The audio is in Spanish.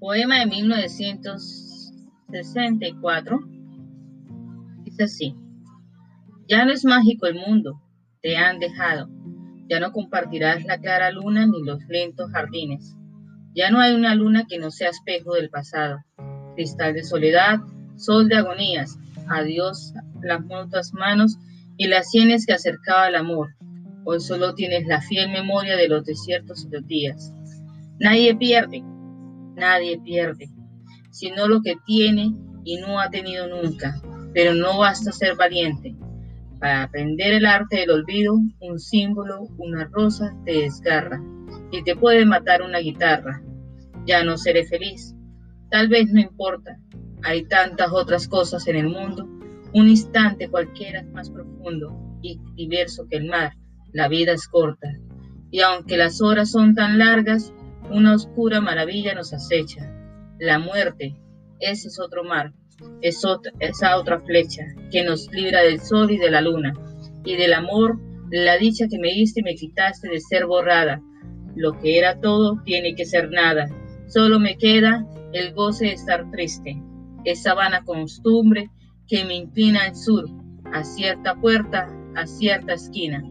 Poema de 1964. Dice así. Ya no es mágico el mundo, te han dejado. Ya no compartirás la clara luna ni los lentos jardines. Ya no hay una luna que no sea espejo del pasado. Cristal de soledad, sol de agonías. Adiós las mutuas manos y las sienes que acercaba el amor. Hoy solo tienes la fiel memoria de los desiertos y los días. Nadie pierde, nadie pierde, sino lo que tiene y no ha tenido nunca. Pero no basta ser valiente. Para aprender el arte del olvido, un símbolo, una rosa te desgarra y te puede matar una guitarra. Ya no seré feliz. Tal vez no importa. Hay tantas otras cosas en el mundo. Un instante cualquiera es más profundo y diverso que el mar. La vida es corta. Y aunque las horas son tan largas, una oscura maravilla nos acecha. La muerte, ese es otro mar, es esa otra flecha que nos libra del sol y de la luna, y del amor, la dicha que me diste y me quitaste de ser borrada. Lo que era todo tiene que ser nada. Solo me queda el goce de estar triste, esa vana costumbre que me inclina al sur, a cierta puerta, a cierta esquina.